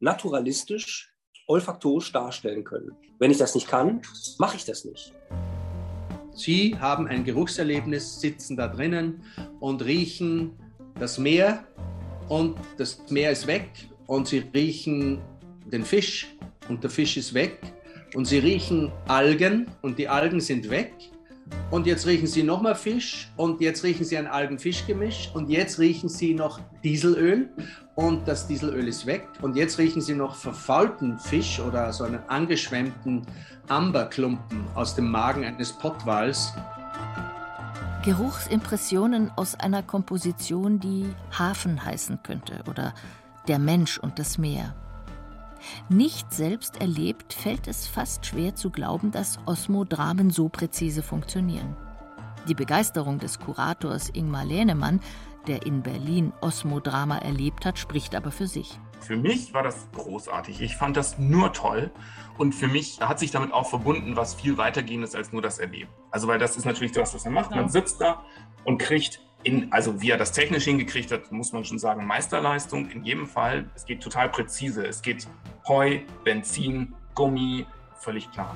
Speaker 3: naturalistisch, olfaktorisch darstellen können. Wenn ich das nicht kann, mache ich das nicht.
Speaker 5: Sie haben ein Geruchserlebnis, sitzen da drinnen und riechen das Meer und das Meer ist weg und sie riechen den Fisch und der Fisch ist weg und sie riechen Algen und die Algen sind weg. Und jetzt riechen sie nochmal Fisch und jetzt riechen sie ein Algen-Fisch-Gemisch und jetzt riechen sie noch Dieselöl und das Dieselöl ist weg. Und jetzt riechen sie noch verfaulten Fisch oder so einen angeschwemmten Amberklumpen aus dem Magen eines Pottwals.
Speaker 11: Geruchsimpressionen aus einer Komposition, die Hafen heißen könnte oder der Mensch und das Meer. Nicht selbst erlebt, fällt es fast schwer zu glauben, dass Osmodramen so präzise funktionieren. Die Begeisterung des Kurators Ingmar Lehnemann, der in Berlin Osmodrama erlebt hat, spricht aber für sich.
Speaker 7: Für mich war das großartig. Ich fand das nur toll. Und für mich hat sich damit auch verbunden, was viel weitergehendes als nur das Erleben. Also, weil das ist natürlich das, was er macht. Man sitzt da und kriegt in, also wie er das technisch hingekriegt hat, muss man schon sagen, Meisterleistung in jedem Fall. Es geht total präzise. Es geht Heu, Benzin, Gummi, völlig klar.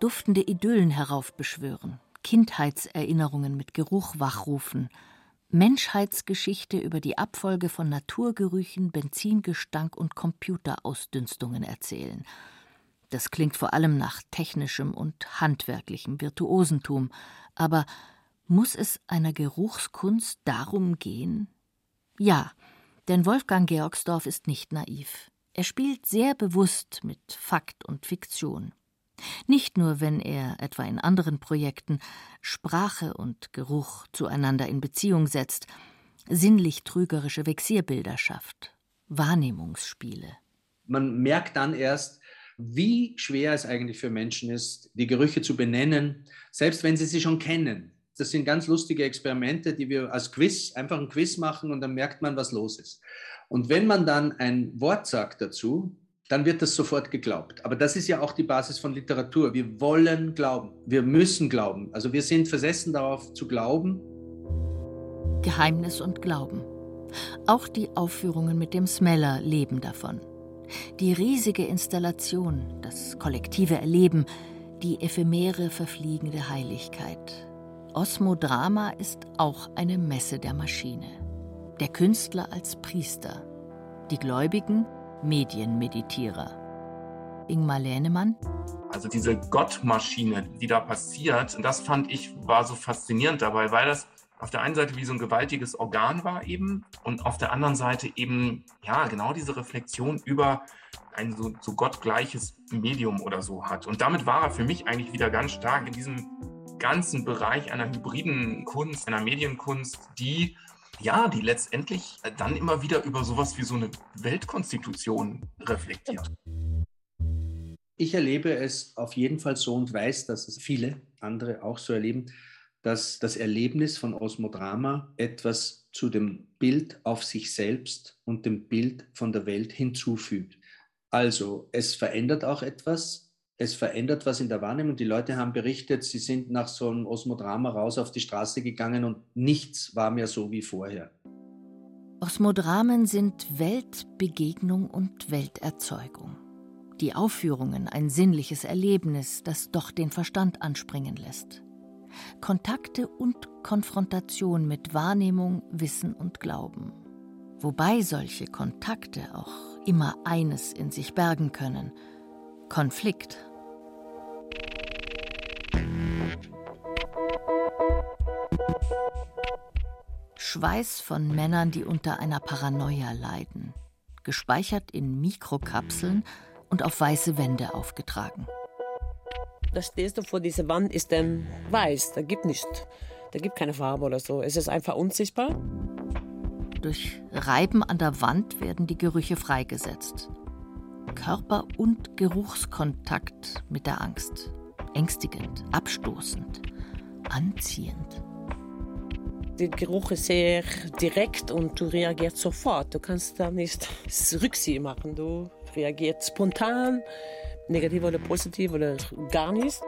Speaker 11: Duftende Idyllen heraufbeschwören, Kindheitserinnerungen mit Geruch wachrufen, Menschheitsgeschichte über die Abfolge von Naturgerüchen, Benzingestank und Computerausdünstungen erzählen. Das klingt vor allem nach technischem und handwerklichem Virtuosentum, aber muss es einer Geruchskunst darum gehen? Ja, denn Wolfgang Georgsdorf ist nicht naiv. Er spielt sehr bewusst mit Fakt und Fiktion. Nicht nur, wenn er, etwa in anderen Projekten, Sprache und Geruch zueinander in Beziehung setzt, sinnlich trügerische Vexierbilder schafft, Wahrnehmungsspiele.
Speaker 5: Man merkt dann erst, wie schwer es eigentlich für Menschen ist, die Gerüche zu benennen, selbst wenn sie sie schon kennen. Das sind ganz lustige Experimente, die wir als Quiz, einfach ein Quiz machen und dann merkt man, was los ist. Und wenn man dann ein Wort sagt dazu, dann wird das sofort geglaubt. Aber das ist ja auch die Basis von Literatur. Wir wollen glauben. Wir müssen glauben. Also wir sind versessen darauf zu glauben.
Speaker 11: Geheimnis und Glauben. Auch die Aufführungen mit dem Smeller leben davon. Die riesige Installation, das kollektive Erleben, die ephemere verfliegende Heiligkeit. Osmodrama ist auch eine Messe der Maschine. Der Künstler als Priester, die Gläubigen Medienmeditierer. Ingmar Lehnemann.
Speaker 7: Also diese Gottmaschine, die da passiert, das fand ich war so faszinierend dabei, weil das auf der einen Seite wie so ein gewaltiges Organ war eben und auf der anderen Seite eben ja genau diese Reflexion über ein so, so gottgleiches Medium oder so hat. Und damit war er für mich eigentlich wieder ganz stark in diesem ganzen Bereich einer hybriden Kunst, einer Medienkunst, die ja, die letztendlich dann immer wieder über sowas wie so eine Weltkonstitution reflektiert.
Speaker 5: Ich erlebe es auf jeden Fall so und weiß, dass es viele andere auch so erleben, dass das Erlebnis von Osmodrama etwas zu dem Bild auf sich selbst und dem Bild von der Welt hinzufügt. Also es verändert auch etwas, es verändert was in der Wahrnehmung. Die Leute haben berichtet, sie sind nach so einem Osmodrama raus auf die Straße gegangen und nichts war mehr so wie vorher.
Speaker 11: Osmodramen sind Weltbegegnung und Welterzeugung. Die Aufführungen ein sinnliches Erlebnis, das doch den Verstand anspringen lässt. Kontakte und Konfrontation mit Wahrnehmung, Wissen und Glauben. Wobei solche Kontakte auch immer eines in sich bergen können: Konflikt. Schweiß von Männern, die unter einer Paranoia leiden, gespeichert in Mikrokapseln und auf weiße Wände aufgetragen.
Speaker 2: Da stehst du vor dieser Wand, ist dann weiß, da gibt nicht, da gibt keine Farbe oder so. Es ist einfach unsichtbar.
Speaker 11: Durch Reiben an der Wand werden die Gerüche freigesetzt. Körper- und Geruchskontakt mit der Angst. Ängstigend, abstoßend, anziehend.
Speaker 2: Der Geruch ist sehr direkt und du reagierst sofort. Du kannst da nicht Rücksicht machen. Du reagierst spontan, negativ oder positiv oder gar nicht.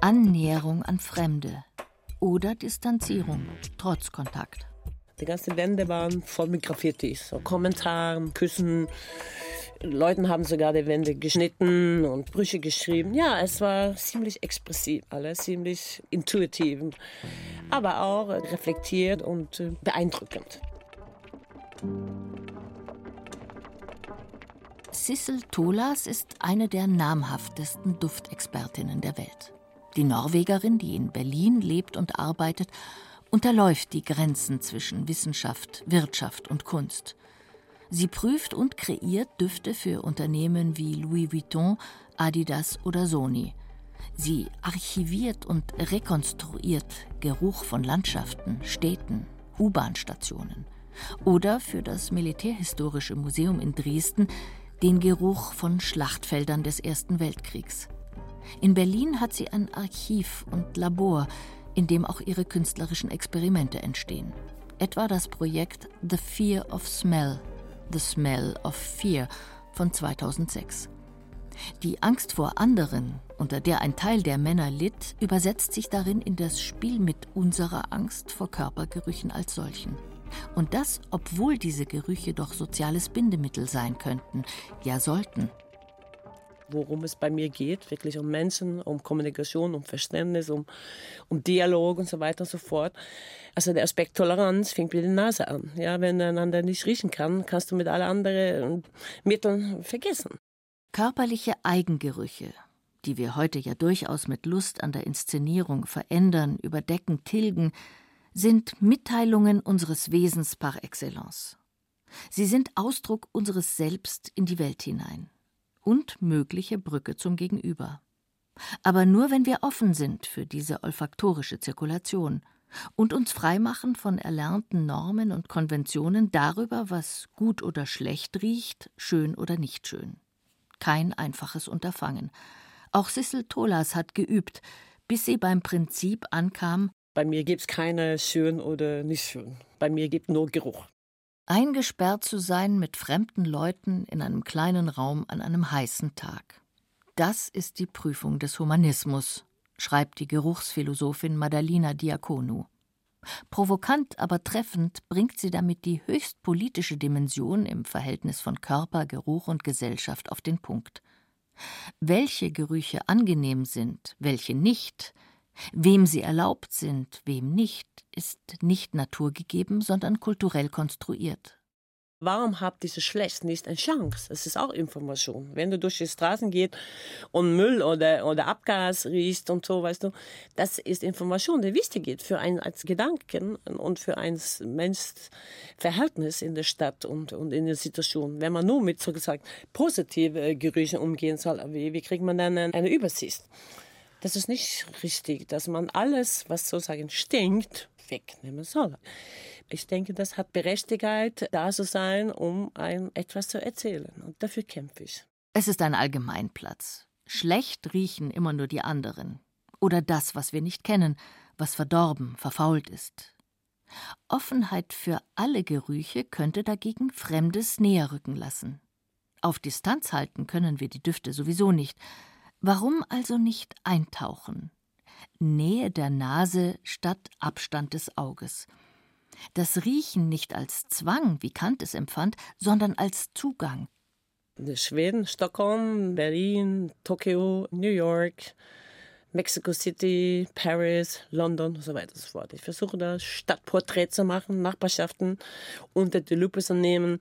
Speaker 11: Annäherung an Fremde oder Distanzierung trotz Kontakt.
Speaker 2: Die ganzen Wände waren voll mit Graffitis, so Kommentaren, Küssen. Leuten haben sogar die Wände geschnitten und Brüche geschrieben. Ja, es war ziemlich expressiv, alles ziemlich intuitiv, aber auch reflektiert und äh, beeindruckend.
Speaker 11: Sissel Tolas ist eine der namhaftesten Duftexpertinnen der Welt. Die Norwegerin, die in Berlin lebt und arbeitet, unterläuft die Grenzen zwischen Wissenschaft, Wirtschaft und Kunst. Sie prüft und kreiert Düfte für Unternehmen wie Louis Vuitton, Adidas oder Sony. Sie archiviert und rekonstruiert Geruch von Landschaften, Städten, U-Bahn-Stationen. Oder für das Militärhistorische Museum in Dresden den Geruch von Schlachtfeldern des Ersten Weltkriegs. In Berlin hat sie ein Archiv und Labor, in dem auch ihre künstlerischen Experimente entstehen etwa das Projekt The Fear of Smell, The Smell of Fear von 2006. Die Angst vor anderen, unter der ein Teil der Männer litt, übersetzt sich darin in das Spiel mit unserer Angst vor Körpergerüchen als solchen. Und das, obwohl diese Gerüche doch soziales Bindemittel sein könnten, ja sollten.
Speaker 2: Worum es bei mir geht, wirklich um Menschen, um Kommunikation, um Verständnis, um, um Dialog und so weiter und so fort. Also der Aspekt Toleranz fängt mit der Nase an. Ja, wenn du einander nicht riechen kann, kannst du mit allen anderen Mitteln vergessen.
Speaker 11: Körperliche Eigengerüche, die wir heute ja durchaus mit Lust an der Inszenierung verändern, überdecken, tilgen, sind Mitteilungen unseres Wesens par excellence. Sie sind Ausdruck unseres Selbst in die Welt hinein und mögliche Brücke zum Gegenüber. Aber nur wenn wir offen sind für diese olfaktorische Zirkulation und uns freimachen von erlernten Normen und Konventionen darüber, was gut oder schlecht riecht, schön oder nicht schön kein einfaches Unterfangen. Auch Sissel Tolas hat geübt, bis sie beim Prinzip ankam:
Speaker 2: Bei mir gibt es keine schön oder nicht schön. Bei mir gibt nur Geruch.
Speaker 11: Eingesperrt zu sein mit fremden Leuten in einem kleinen Raum an einem heißen Tag. Das ist die Prüfung des Humanismus, schreibt die Geruchsphilosophin Madalina Diakonu. Provokant, aber treffend bringt sie damit die höchst politische Dimension im Verhältnis von Körper, Geruch und Gesellschaft auf den Punkt. Welche Gerüche angenehm sind, welche nicht, wem sie erlaubt sind, wem nicht, ist nicht naturgegeben, sondern kulturell konstruiert.
Speaker 2: Warum hat diese Schlecht nicht eine Chance? Das ist auch Information. Wenn du durch die Straßen gehst und Müll oder, oder Abgas riechst und so, weißt du, das ist Information, die wichtig ist für ein als Gedanken und für ein Menschenverhältnis in der Stadt und, und in der Situation. Wenn man nur mit sozusagen positiven Gerüchen umgehen soll, wie, wie kriegt man dann eine Übersicht? Das ist nicht richtig, dass man alles, was sozusagen stinkt, wegnehmen soll. Ich denke, das hat Berechtigung, da zu sein, um ein etwas zu erzählen. Und dafür kämpfe ich.
Speaker 11: Es ist ein Allgemeinplatz. Schlecht riechen immer nur die anderen. Oder das, was wir nicht kennen, was verdorben, verfault ist. Offenheit für alle Gerüche könnte dagegen Fremdes näher rücken lassen. Auf Distanz halten können wir die Düfte sowieso nicht. Warum also nicht eintauchen? Nähe der Nase statt Abstand des Auges das Riechen nicht als Zwang, wie Kant es empfand, sondern als Zugang.
Speaker 2: Schweden, Stockholm, Berlin, Tokio, New York, Mexico City, Paris, London und so weiter und so fort. Ich versuche da Stadtporträt zu machen, Nachbarschaften unter die Lupe zu nehmen,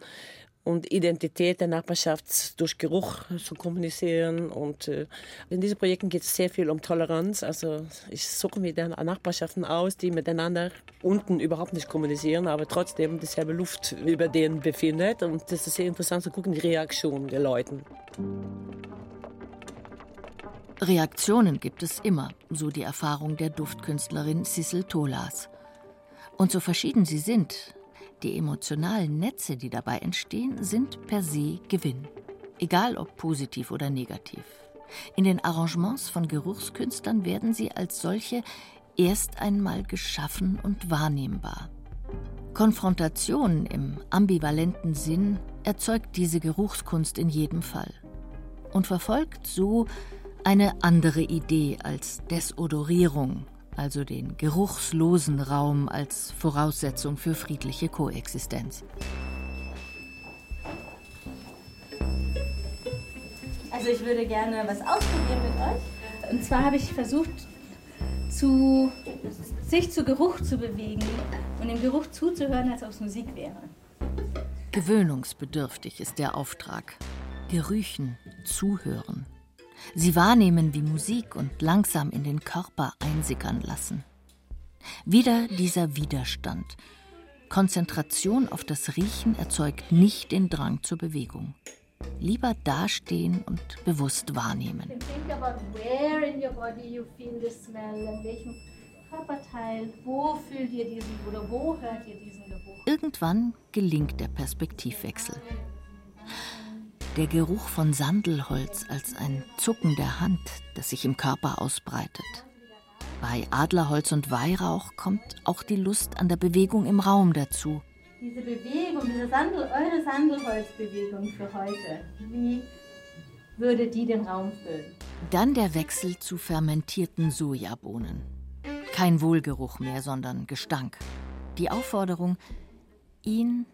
Speaker 2: und Identität der Nachbarschaft durch Geruch zu kommunizieren. Und äh, in diesen Projekten geht es sehr viel um Toleranz. Also ich suche mir dann Nachbarschaften aus, die miteinander unten überhaupt nicht kommunizieren, aber trotzdem dieselbe Luft über denen befindet. Und das ist sehr interessant zu gucken, die Reaktion der Leute.
Speaker 11: Reaktionen gibt es immer, so die Erfahrung der Duftkünstlerin Sissel Tolas. Und so verschieden sie sind, die emotionalen Netze, die dabei entstehen, sind per se Gewinn, egal ob positiv oder negativ. In den Arrangements von Geruchskünstlern werden sie als solche erst einmal geschaffen und wahrnehmbar. Konfrontation im ambivalenten Sinn erzeugt diese Geruchskunst in jedem Fall und verfolgt so eine andere Idee als Desodorierung, also den geruchslosen Raum als Voraussetzung für friedliche Koexistenz.
Speaker 6: Also ich würde gerne was ausprobieren mit euch. Und zwar habe ich versucht, zu, sich zu Geruch zu bewegen und dem Geruch zuzuhören, als ob es Musik wäre.
Speaker 11: Gewöhnungsbedürftig ist der Auftrag. Gerüchen zuhören sie wahrnehmen wie Musik und langsam in den Körper einsickern lassen. Wieder dieser Widerstand. Konzentration auf das Riechen erzeugt nicht den Drang zur Bewegung. Lieber dastehen und bewusst wahrnehmen.
Speaker 6: Körperteil, wo fühlt ihr diesen oder wo hört ihr diesen Geruch?
Speaker 11: Irgendwann gelingt der Perspektivwechsel. Der Geruch von Sandelholz als ein Zucken der Hand, das sich im Körper ausbreitet. Bei Adlerholz und Weihrauch kommt auch die Lust an der Bewegung im Raum dazu.
Speaker 6: Diese Bewegung, diese Sandel, eure Sandelholzbewegung für heute, wie würde die den Raum füllen?
Speaker 11: Dann der Wechsel zu fermentierten Sojabohnen. Kein Wohlgeruch mehr, sondern Gestank. Die Aufforderung, ihn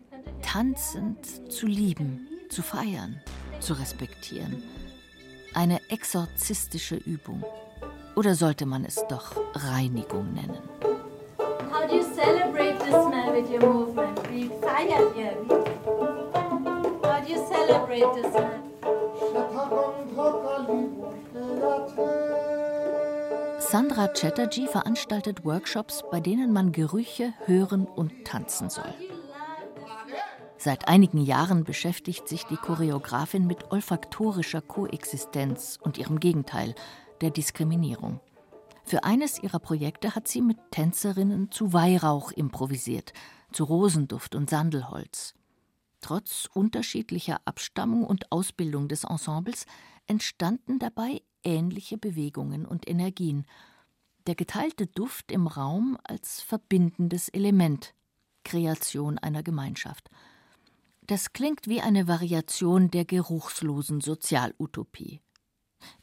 Speaker 11: tanzend zu lieben, zu feiern, zu respektieren. Eine exorzistische Übung. Oder sollte man es doch Reinigung nennen?
Speaker 6: How do you celebrate the smell with your movement? Wie feiert ihr? How do you celebrate the smell?
Speaker 11: Sandra Chatterjee veranstaltet Workshops, bei denen man Gerüche hören und tanzen soll. Seit einigen Jahren beschäftigt sich die Choreografin mit olfaktorischer Koexistenz und ihrem Gegenteil, der Diskriminierung. Für eines ihrer Projekte hat sie mit Tänzerinnen zu Weihrauch improvisiert, zu Rosenduft und Sandelholz. Trotz unterschiedlicher Abstammung und Ausbildung des Ensembles entstanden dabei ähnliche Bewegungen und Energien. Der geteilte Duft im Raum als verbindendes Element, Kreation einer Gemeinschaft. Das klingt wie eine Variation der geruchslosen Sozialutopie.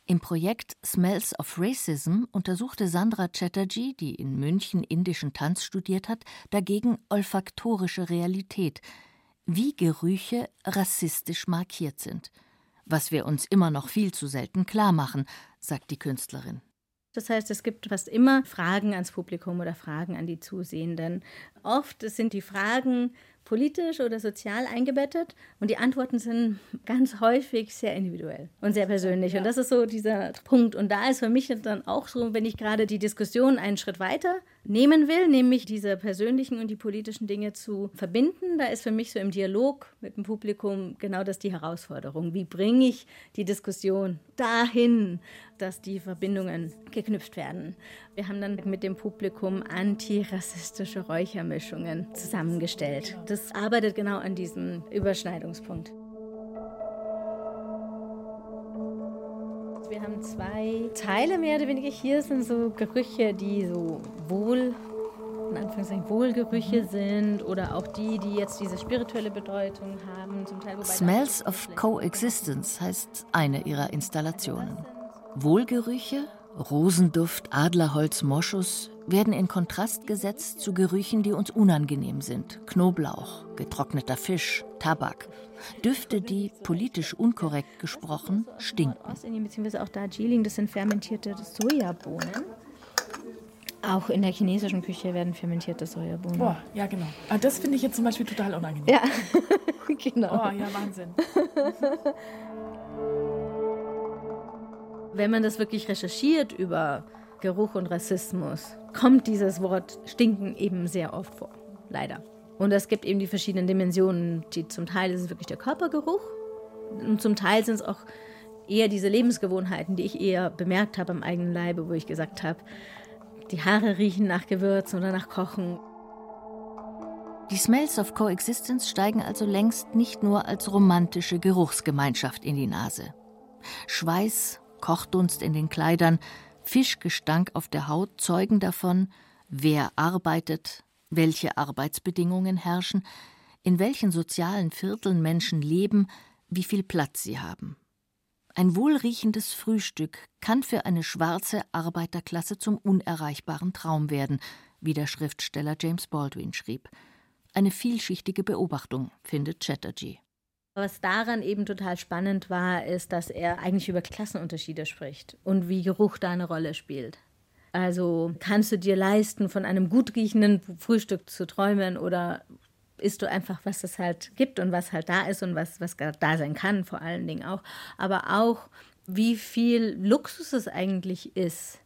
Speaker 11: Im Projekt Smells of Racism untersuchte Sandra Chatterjee, die in München indischen Tanz studiert hat, dagegen olfaktorische Realität, wie Gerüche rassistisch markiert sind – was wir uns immer noch viel zu selten klar machen, sagt die Künstlerin.
Speaker 6: Das heißt, es gibt fast immer Fragen ans Publikum oder Fragen an die Zusehenden. Oft sind die Fragen politisch oder sozial eingebettet und die Antworten sind ganz häufig sehr individuell und sehr persönlich. Und das ist so dieser Punkt. Und da ist für mich dann auch so, wenn ich gerade die Diskussion einen Schritt weiter nehmen will, nämlich diese persönlichen und die politischen Dinge zu verbinden, da ist für mich so im Dialog mit dem Publikum genau das die Herausforderung. Wie bringe ich die Diskussion dahin, dass die Verbindungen geknüpft werden? Wir haben dann mit dem Publikum antirassistische Räuchermischungen zusammengestellt. Das arbeitet genau an diesem Überschneidungspunkt. Wir haben zwei Teile mehr oder weniger. Hier sind so Gerüche, die so wohl, in Anführungszeichen Wohlgerüche sind oder auch die, die jetzt diese spirituelle Bedeutung haben. Zum Teil,
Speaker 11: Smells of Coexistence heißt eine ihrer Installationen. Wohlgerüche, Rosenduft, Adlerholz, Moschus werden in Kontrast gesetzt zu Gerüchen, die uns unangenehm sind. Knoblauch, getrockneter Fisch, Tabak. Düfte, die, politisch unkorrekt gesprochen, stinken.
Speaker 6: Ostindien bzw. auch Darjeeling, das sind fermentierte Sojabohnen. Auch in der chinesischen Küche werden fermentierte Sojabohnen.
Speaker 15: Boah, ja genau. Aber ah, das finde ich jetzt zum Beispiel total unangenehm.
Speaker 6: Ja, genau.
Speaker 15: Oh, ja, Wahnsinn.
Speaker 6: Wenn man das wirklich recherchiert über Geruch und Rassismus, kommt dieses Wort stinken eben sehr oft vor. Leider. Und es gibt eben die verschiedenen Dimensionen. Die, zum Teil ist es wirklich der Körpergeruch und zum Teil sind es auch eher diese Lebensgewohnheiten, die ich eher bemerkt habe am eigenen Leibe, wo ich gesagt habe, die Haare riechen nach Gewürzen oder nach Kochen.
Speaker 11: Die Smells of Coexistence steigen also längst nicht nur als romantische Geruchsgemeinschaft in die Nase. Schweiß, Kochdunst in den Kleidern, Fischgestank auf der Haut zeugen davon, wer arbeitet, welche Arbeitsbedingungen herrschen, in welchen sozialen Vierteln Menschen leben, wie viel Platz sie haben. Ein wohlriechendes Frühstück kann für eine schwarze Arbeiterklasse zum unerreichbaren Traum werden, wie der Schriftsteller James Baldwin schrieb. Eine vielschichtige Beobachtung, findet Chatterjee.
Speaker 6: Was daran eben total spannend war, ist, dass er eigentlich über Klassenunterschiede spricht und wie Geruch da eine Rolle spielt. Also kannst du dir leisten, von einem gut riechenden Frühstück zu träumen oder isst du einfach, was es halt gibt und was halt da ist und was, was da sein kann, vor allen Dingen auch. Aber auch, wie viel Luxus es eigentlich ist,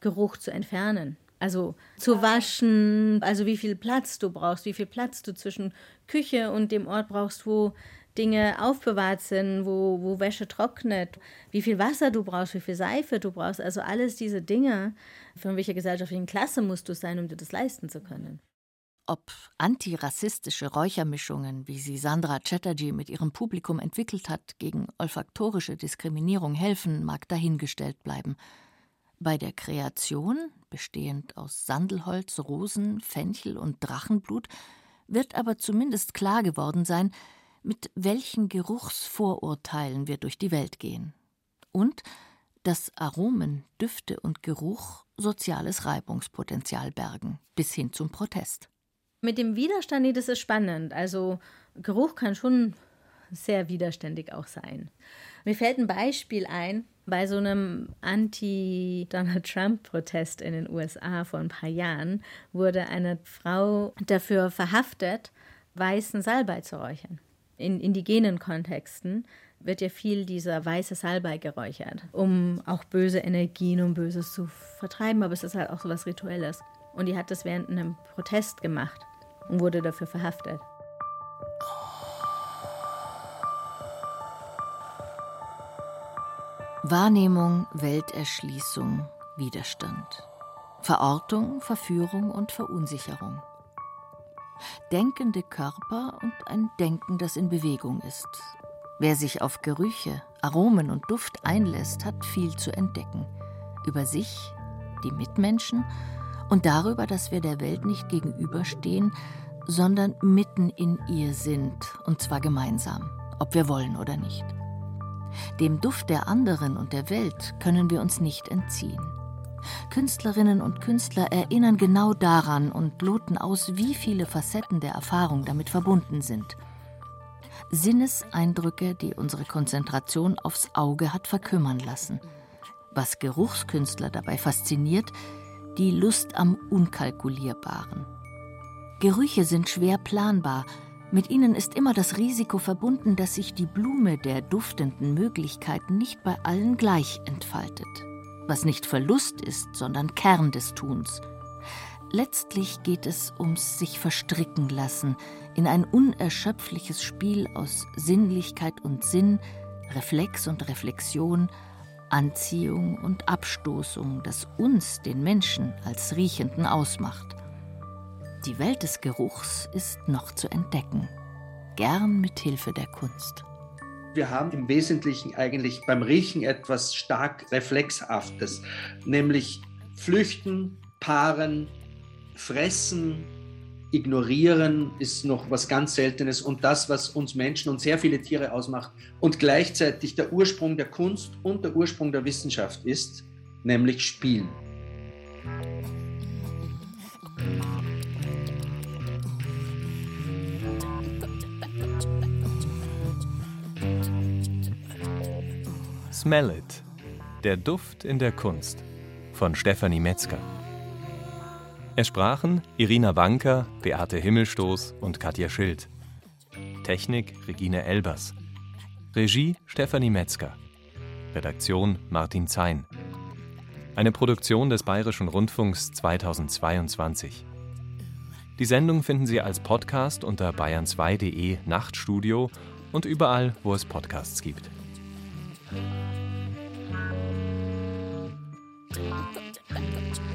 Speaker 6: Geruch zu entfernen. Also zu waschen, also wie viel Platz du brauchst, wie viel Platz du zwischen Küche und dem Ort brauchst, wo Dinge aufbewahrt sind, wo, wo Wäsche trocknet, wie viel Wasser du brauchst, wie viel Seife du brauchst. Also alles diese Dinge, von welcher gesellschaftlichen Klasse musst du sein, um dir das leisten zu können.
Speaker 11: Ob antirassistische Räuchermischungen, wie sie Sandra Chatterjee mit ihrem Publikum entwickelt hat, gegen olfaktorische Diskriminierung helfen, mag dahingestellt bleiben. Bei der Kreation, bestehend aus Sandelholz, Rosen, Fenchel und Drachenblut, wird aber zumindest klar geworden sein, mit welchen Geruchsvorurteilen wir durch die Welt gehen. Und dass Aromen, Düfte und Geruch soziales Reibungspotenzial bergen, bis hin zum Protest.
Speaker 6: Mit dem Widerstand, das ist spannend. Also Geruch kann schon sehr widerständig auch sein. Mir fällt ein Beispiel ein, bei so einem Anti-Donald Trump-Protest in den USA vor ein paar Jahren wurde eine Frau dafür verhaftet, weißen Salbei zu räuchern. In indigenen Kontexten wird ja viel dieser weiße Salbei geräuchert, um auch böse Energien, um Böses zu vertreiben, aber es ist halt auch so was Rituelles. Und die hat das während einem Protest gemacht und wurde dafür verhaftet.
Speaker 11: Wahrnehmung, Welterschließung, Widerstand. Verortung, Verführung und Verunsicherung. Denkende Körper und ein Denken, das in Bewegung ist. Wer sich auf Gerüche, Aromen und Duft einlässt, hat viel zu entdecken. Über sich, die Mitmenschen und darüber, dass wir der Welt nicht gegenüberstehen, sondern mitten in ihr sind, und zwar gemeinsam, ob wir wollen oder nicht. Dem Duft der anderen und der Welt können wir uns nicht entziehen. Künstlerinnen und Künstler erinnern genau daran und loten aus, wie viele Facetten der Erfahrung damit verbunden sind. Sinneseindrücke, die unsere Konzentration aufs Auge hat verkümmern lassen. Was Geruchskünstler dabei fasziniert, die Lust am Unkalkulierbaren. Gerüche sind schwer planbar, mit ihnen ist immer das Risiko verbunden, dass sich die Blume der duftenden Möglichkeiten nicht bei allen gleich entfaltet. Was nicht Verlust ist, sondern Kern des Tuns. Letztlich geht es ums sich verstricken lassen in ein unerschöpfliches Spiel aus Sinnlichkeit und Sinn, Reflex und Reflexion, Anziehung und Abstoßung, das uns, den Menschen, als Riechenden ausmacht. Die Welt des Geruchs ist noch zu entdecken, gern mit Hilfe der Kunst.
Speaker 5: Wir haben im Wesentlichen eigentlich beim Riechen etwas stark Reflexhaftes, nämlich flüchten, paaren, fressen, ignorieren ist noch was ganz Seltenes und das, was uns Menschen und sehr viele Tiere ausmacht und gleichzeitig der Ursprung der Kunst und der Ursprung der Wissenschaft ist, nämlich Spielen.
Speaker 1: Smell It. Der Duft in der Kunst von Stefanie Metzger. Es sprachen Irina Wanker, Beate Himmelstoß und Katja Schild. Technik Regine Elbers. Regie Stefanie Metzger. Redaktion Martin Zein. Eine Produktion des Bayerischen Rundfunks 2022. Die Sendung finden Sie als Podcast unter bayern2.de Nachtstudio und überall, wo es Podcasts gibt. 음.